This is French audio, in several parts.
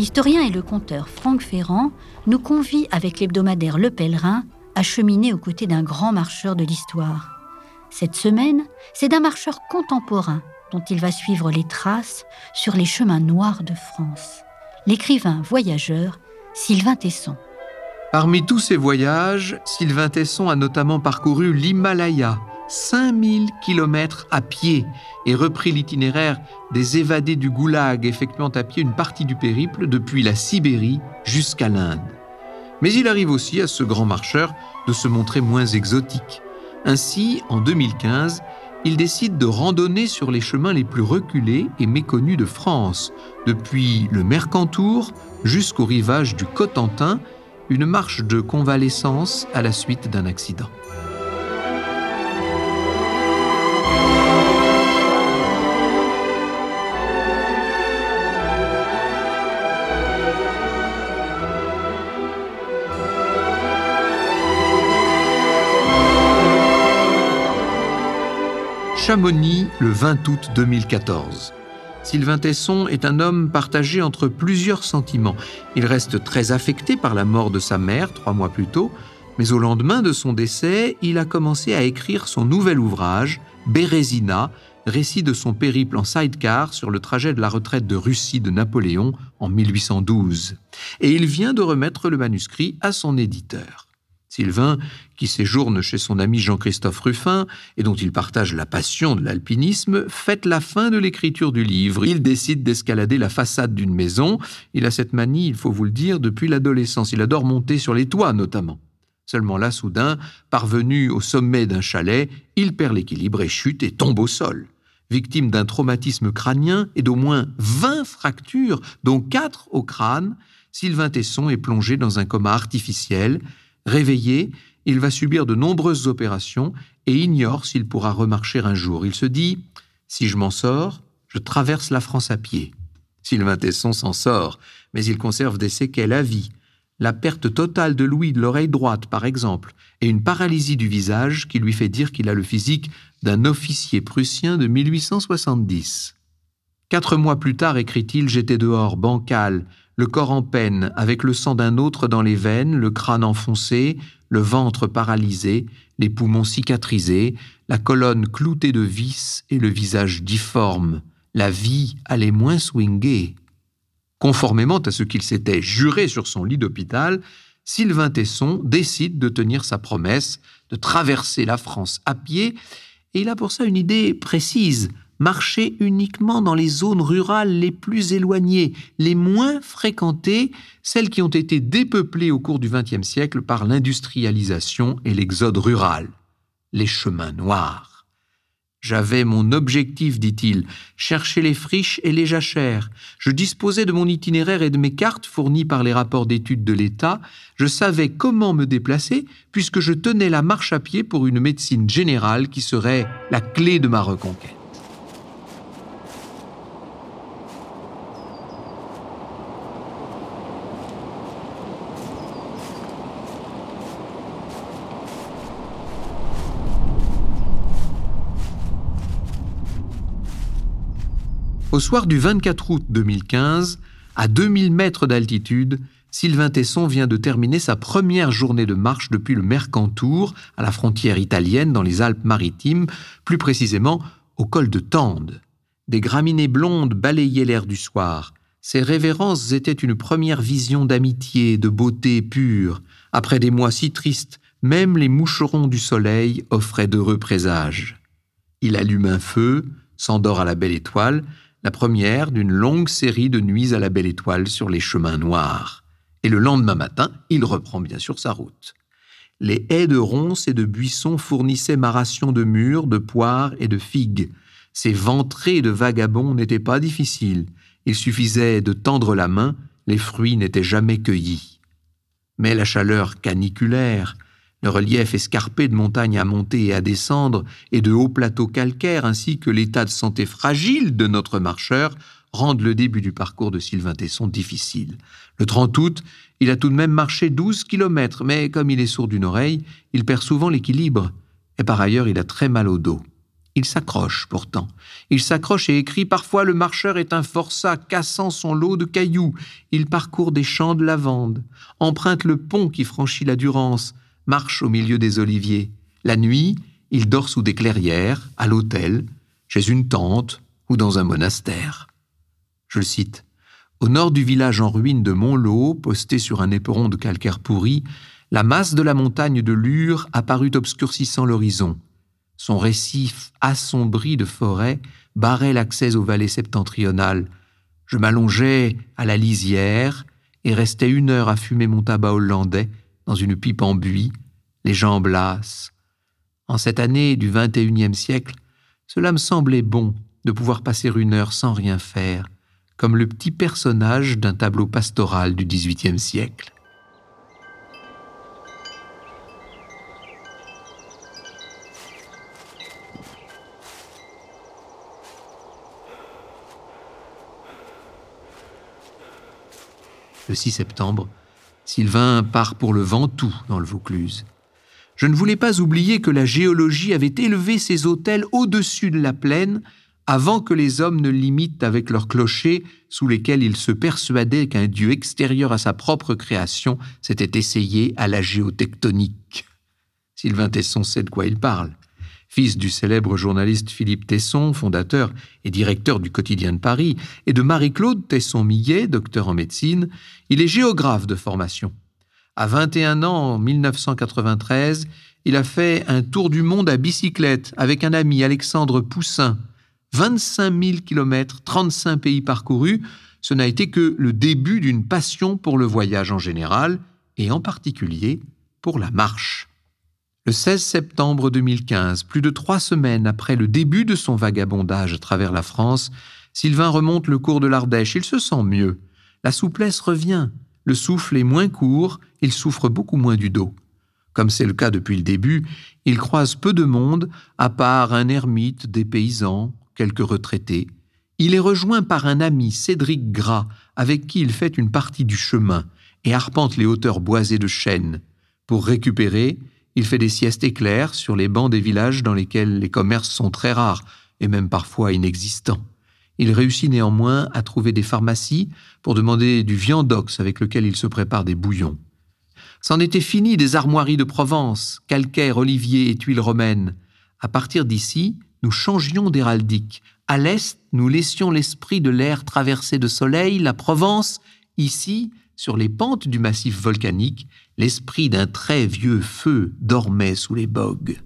l'historien et le conteur Franck Ferrand nous convie avec l'hebdomadaire Le Pèlerin à cheminer aux côtés d'un grand marcheur de l'histoire. Cette semaine, c'est d'un marcheur contemporain dont il va suivre les traces sur les chemins noirs de France. L'écrivain voyageur Sylvain Tesson. Parmi tous ces voyages, Sylvain Tesson a notamment parcouru l'Himalaya, 5000 km à pied, et repris l'itinéraire des évadés du goulag, effectuant à pied une partie du périple depuis la Sibérie jusqu'à l'Inde. Mais il arrive aussi à ce grand marcheur de se montrer moins exotique. Ainsi, en 2015, il décide de randonner sur les chemins les plus reculés et méconnus de France, depuis le Mercantour jusqu'au rivage du Cotentin, une marche de convalescence à la suite d'un accident. Chamonix le 20 août 2014. Sylvain Tesson est un homme partagé entre plusieurs sentiments. Il reste très affecté par la mort de sa mère trois mois plus tôt, mais au lendemain de son décès, il a commencé à écrire son nouvel ouvrage, Bérésina, récit de son périple en sidecar sur le trajet de la retraite de Russie de Napoléon en 1812. Et il vient de remettre le manuscrit à son éditeur. Sylvain, qui séjourne chez son ami Jean-Christophe Ruffin et dont il partage la passion de l'alpinisme, fête la fin de l'écriture du livre. Il décide d'escalader la façade d'une maison. Il a cette manie, il faut vous le dire, depuis l'adolescence. Il adore monter sur les toits notamment. Seulement là, soudain, parvenu au sommet d'un chalet, il perd l'équilibre et chute et tombe au sol. Victime d'un traumatisme crânien et d'au moins 20 fractures, dont 4 au crâne, Sylvain Tesson est plongé dans un coma artificiel Réveillé, il va subir de nombreuses opérations et ignore s'il pourra remarcher un jour. Il se dit Si je m'en sors, je traverse la France à pied. Sylvain Tesson s'en sort, mais il conserve des séquelles à vie. La perte totale de l'ouïe de l'oreille droite, par exemple, et une paralysie du visage qui lui fait dire qu'il a le physique d'un officier prussien de 1870. Quatre mois plus tard, écrit-il, j'étais dehors, bancal, le corps en peine, avec le sang d'un autre dans les veines, le crâne enfoncé, le ventre paralysé, les poumons cicatrisés, la colonne cloutée de vis et le visage difforme. La vie allait moins swinguer. Conformément à ce qu'il s'était juré sur son lit d'hôpital, Sylvain Tesson décide de tenir sa promesse de traverser la France à pied, et il a pour ça une idée précise, marcher uniquement dans les zones rurales les plus éloignées, les moins fréquentées, celles qui ont été dépeuplées au cours du XXe siècle par l'industrialisation et l'exode rural, les chemins noirs. J'avais mon objectif, dit-il, chercher les friches et les jachères. Je disposais de mon itinéraire et de mes cartes fournies par les rapports d'études de l'État. Je savais comment me déplacer puisque je tenais la marche à pied pour une médecine générale qui serait la clé de ma reconquête. Au soir du 24 août 2015, à 2000 mètres d'altitude, Sylvain Tesson vient de terminer sa première journée de marche depuis le Mercantour, à la frontière italienne dans les Alpes-Maritimes, plus précisément au col de Tende. Des graminées blondes balayaient l'air du soir. Ces révérences étaient une première vision d'amitié, de beauté pure. Après des mois si tristes, même les moucherons du soleil offraient d'heureux présages. Il allume un feu, s'endort à la belle étoile, la première d'une longue série de nuits à la belle étoile sur les chemins noirs. Et le lendemain matin, il reprend bien sûr sa route. Les haies de ronces et de buissons fournissaient ma ration de mûres, de poires et de figues. Ces ventrées de vagabonds n'étaient pas difficiles. Il suffisait de tendre la main, les fruits n'étaient jamais cueillis. Mais la chaleur caniculaire, le relief escarpé de montagnes à monter et à descendre et de hauts plateaux calcaires ainsi que l'état de santé fragile de notre marcheur rendent le début du parcours de Sylvain Tesson difficile. Le 30 août, il a tout de même marché 12 kilomètres, mais comme il est sourd d'une oreille, il perd souvent l'équilibre. Et par ailleurs, il a très mal au dos. Il s'accroche pourtant. Il s'accroche et écrit Parfois le marcheur est un forçat, cassant son lot de cailloux. Il parcourt des champs de lavande, emprunte le pont qui franchit la Durance, marche au milieu des oliviers. La nuit, il dort sous des clairières, à l'hôtel, chez une tante ou dans un monastère. Je cite. Au nord du village en ruine de Montlot, posté sur un éperon de calcaire pourri, la masse de la montagne de Lure apparut obscurcissant l'horizon. Son récif assombri de forêts barrait l'accès aux vallées septentrionales. Je m'allongeais à la lisière et restais une heure à fumer mon tabac hollandais dans une pipe en buis, les jambes lasses. En cette année du XXIe siècle, cela me semblait bon de pouvoir passer une heure sans rien faire, comme le petit personnage d'un tableau pastoral du XVIIIe siècle. Le 6 septembre, Sylvain part pour le Ventoux dans le Vaucluse. Je ne voulais pas oublier que la géologie avait élevé ses hôtels au-dessus de la plaine avant que les hommes ne l'imitent avec leurs clochers sous lesquels ils se persuadaient qu'un dieu extérieur à sa propre création s'était essayé à la géotectonique. Sylvain Tesson sait de quoi il parle fils du célèbre journaliste Philippe Tesson, fondateur et directeur du quotidien de Paris, et de Marie-Claude Tesson-Millet, docteur en médecine, il est géographe de formation. À 21 ans, en 1993, il a fait un tour du monde à bicyclette avec un ami, Alexandre Poussin. 25 000 kilomètres, 35 pays parcourus, ce n'a été que le début d'une passion pour le voyage en général, et en particulier pour la marche. Le 16 septembre 2015, plus de trois semaines après le début de son vagabondage à travers la France, Sylvain remonte le cours de l'Ardèche. Il se sent mieux. La souplesse revient. Le souffle est moins court. Il souffre beaucoup moins du dos. Comme c'est le cas depuis le début, il croise peu de monde, à part un ermite, des paysans, quelques retraités. Il est rejoint par un ami, Cédric Gras, avec qui il fait une partie du chemin et arpente les hauteurs boisées de chênes. Pour récupérer, il fait des siestes éclairs sur les bancs des villages dans lesquels les commerces sont très rares et même parfois inexistants. Il réussit néanmoins à trouver des pharmacies pour demander du viandox avec lequel il se prépare des bouillons. C'en était fini des armoiries de Provence, calcaire, olivier et tuiles romaines. À partir d'ici, nous changions d'héraldique. À l'est, nous laissions l'esprit de l'air traversé de soleil, la Provence. Ici, sur les pentes du massif volcanique, l'esprit d'un très vieux feu dormait sous les bogues.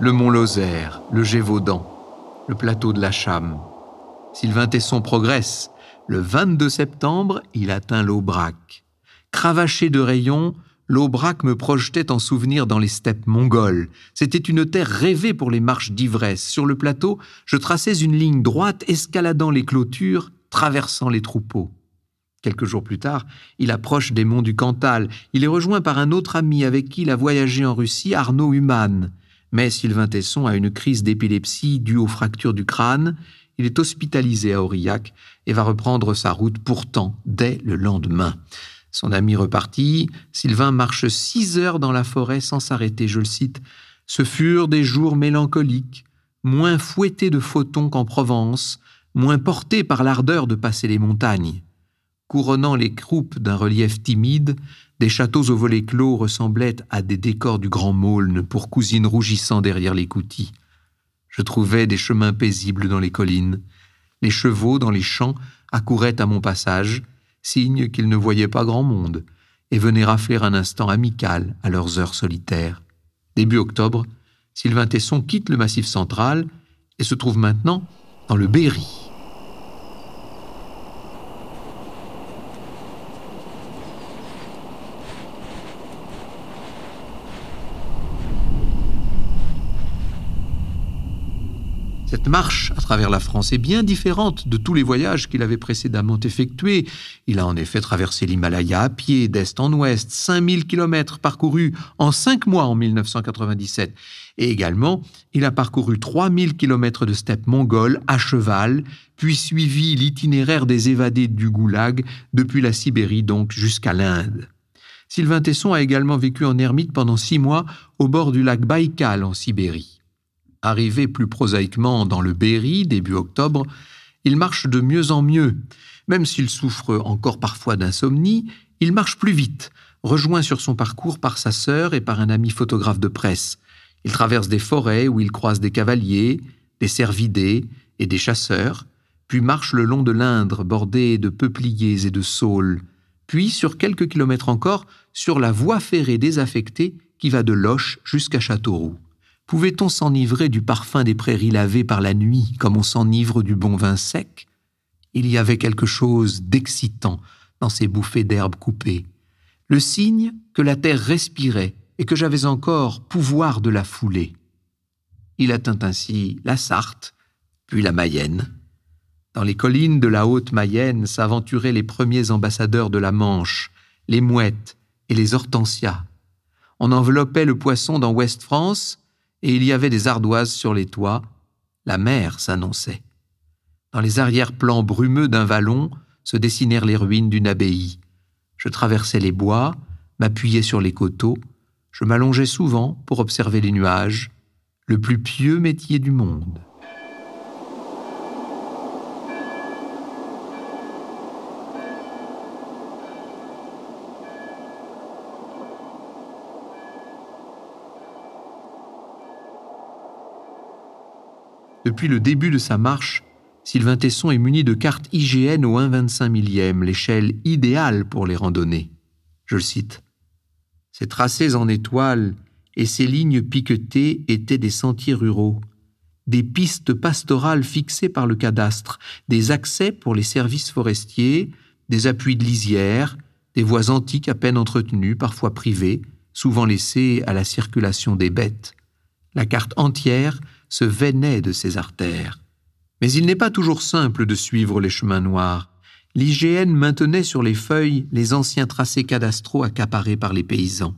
Le mont Lozère, le Gévaudan, le plateau de la Chame. Sylvain Tesson progresse. Le 22 septembre, il atteint l'Aubrac. Cravaché de rayons, l'Aubrac me projetait en souvenir dans les steppes mongoles. C'était une terre rêvée pour les marches d'ivresse. Sur le plateau, je traçais une ligne droite escaladant les clôtures, traversant les troupeaux. Quelques jours plus tard, il approche des monts du Cantal. Il est rejoint par un autre ami avec qui il a voyagé en Russie, Arnaud Humann. Mais Sylvain Tesson a une crise d'épilepsie due aux fractures du crâne. Il est hospitalisé à Aurillac et va reprendre sa route pourtant dès le lendemain. Son ami reparti, Sylvain marche six heures dans la forêt sans s'arrêter, je le cite. Ce furent des jours mélancoliques, moins fouettés de photons qu'en Provence, moins portés par l'ardeur de passer les montagnes. Couronnant les croupes d'un relief timide, des châteaux aux volets clos ressemblaient à des décors du Grand Maulne pour cousines rougissant derrière les coutis. Je trouvais des chemins paisibles dans les collines. Les chevaux dans les champs accouraient à mon passage, signe qu'ils ne voyaient pas grand monde, et venaient rafler un instant amical à leurs heures solitaires. Début octobre, Sylvain Tesson quitte le Massif central et se trouve maintenant dans le Berry. Cette marche à travers la France est bien différente de tous les voyages qu'il avait précédemment effectués. Il a en effet traversé l'Himalaya à pied, d'est en ouest, 5000 kilomètres parcourus en cinq mois en 1997. Et également, il a parcouru 3000 kilomètres de steppe mongole à cheval, puis suivi l'itinéraire des évadés du Goulag depuis la Sibérie donc jusqu'à l'Inde. Sylvain Tesson a également vécu en ermite pendant six mois au bord du lac Baïkal en Sibérie. Arrivé plus prosaïquement dans le Berry début octobre, il marche de mieux en mieux. Même s'il souffre encore parfois d'insomnie, il marche plus vite, rejoint sur son parcours par sa sœur et par un ami photographe de presse. Il traverse des forêts où il croise des cavaliers, des cervidés et des chasseurs, puis marche le long de l'Indre bordé de peupliers et de saules, puis sur quelques kilomètres encore sur la voie ferrée désaffectée qui va de Loche jusqu'à Châteauroux. Pouvait-on s'enivrer du parfum des prairies lavées par la nuit comme on s'enivre du bon vin sec? Il y avait quelque chose d'excitant dans ces bouffées d'herbes coupées, le signe que la terre respirait et que j'avais encore pouvoir de la fouler. Il atteint ainsi la Sarthe, puis la Mayenne. Dans les collines de la haute Mayenne s'aventuraient les premiers ambassadeurs de la Manche, les mouettes et les hortensias. On enveloppait le poisson dans Ouest-France et il y avait des ardoises sur les toits. La mer s'annonçait. Dans les arrière-plans brumeux d'un vallon se dessinèrent les ruines d'une abbaye. Je traversais les bois, m'appuyais sur les coteaux, je m'allongeais souvent pour observer les nuages, le plus pieux métier du monde. Depuis le début de sa marche, Sylvain Tesson est muni de cartes IGN au 1,25 millième, l'échelle idéale pour les randonnées. Je le cite. Ces tracés en étoiles et ces lignes piquetées étaient des sentiers ruraux, des pistes pastorales fixées par le cadastre, des accès pour les services forestiers, des appuis de lisière, des voies antiques à peine entretenues, parfois privées, souvent laissées à la circulation des bêtes. La carte entière se veinait de ses artères. Mais il n'est pas toujours simple de suivre les chemins noirs. L'IGN maintenait sur les feuilles les anciens tracés cadastraux accaparés par les paysans.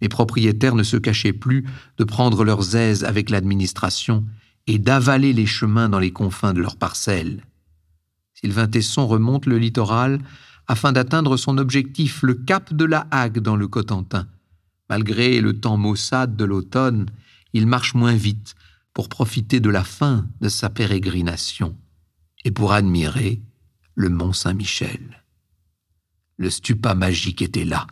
Les propriétaires ne se cachaient plus de prendre leurs aises avec l'administration et d'avaler les chemins dans les confins de leurs parcelles. Sylvain Tesson remonte le littoral afin d'atteindre son objectif, le cap de la Hague dans le Cotentin. Malgré le temps maussade de l'automne, il marche moins vite, pour profiter de la fin de sa pérégrination et pour admirer le mont Saint-Michel. Le stupa magique était là,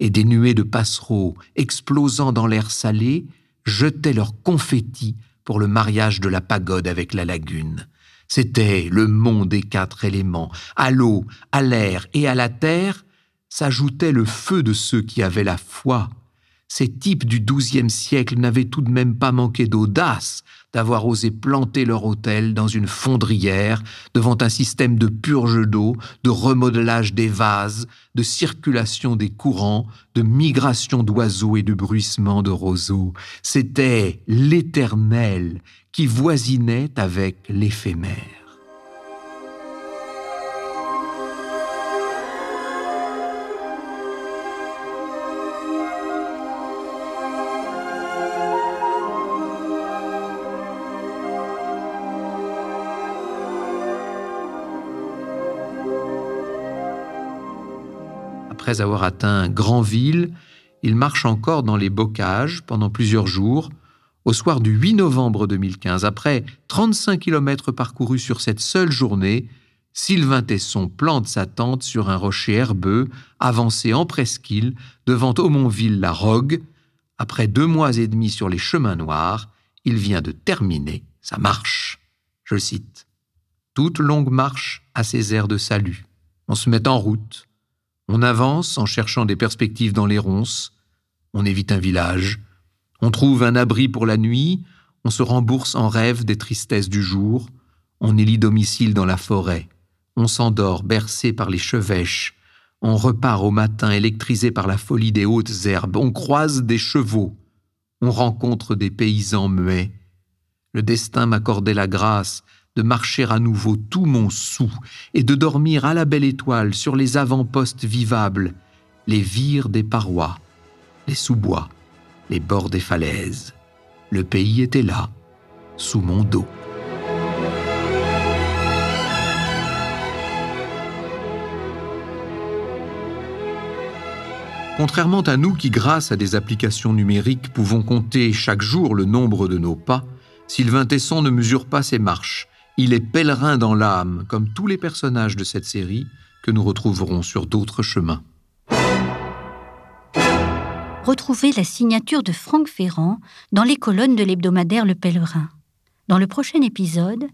et des nuées de passereaux explosant dans l'air salé jetaient leurs confettis pour le mariage de la pagode avec la lagune. C'était le mont des quatre éléments. À l'eau, à l'air et à la terre s'ajoutait le feu de ceux qui avaient la foi ces types du XIIe siècle n'avaient tout de même pas manqué d'audace d'avoir osé planter leur hôtel dans une fondrière devant un système de purge d'eau, de remodelage des vases, de circulation des courants, de migration d'oiseaux et de bruissement de roseaux. C'était l'éternel qui voisinait avec l'éphémère. Après avoir atteint Granville, il marche encore dans les bocages pendant plusieurs jours. Au soir du 8 novembre 2015, après 35 kilomètres parcourus sur cette seule journée, Sylvain Tesson plante sa tente sur un rocher herbeux, avancé en presqu'île, devant Aumonville-la-Rogue. Après deux mois et demi sur les chemins noirs, il vient de terminer sa marche. Je cite. Toute longue marche a ses airs de salut. On se met en route, on avance en cherchant des perspectives dans les ronces, on évite un village, on trouve un abri pour la nuit, on se rembourse en rêve des tristesses du jour, on élit domicile dans la forêt, on s'endort bercé par les chevêches, on repart au matin électrisé par la folie des hautes herbes, on croise des chevaux, on rencontre des paysans muets. Le destin m'accordait la grâce de marcher à nouveau tout mon sou et de dormir à la belle étoile sur les avant-postes vivables, les vires des parois, les sous-bois, les bords des falaises. Le pays était là, sous mon dos. Contrairement à nous qui, grâce à des applications numériques, pouvons compter chaque jour le nombre de nos pas, Sylvain Tesson ne mesure pas ses marches. Il est pèlerin dans l'âme, comme tous les personnages de cette série que nous retrouverons sur d'autres chemins. Retrouvez la signature de Franck Ferrand dans les colonnes de l'hebdomadaire Le Pèlerin. Dans le prochain épisode,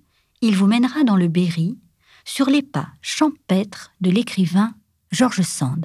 il vous mènera dans le Berry, sur les pas champêtres de l'écrivain Georges Sand.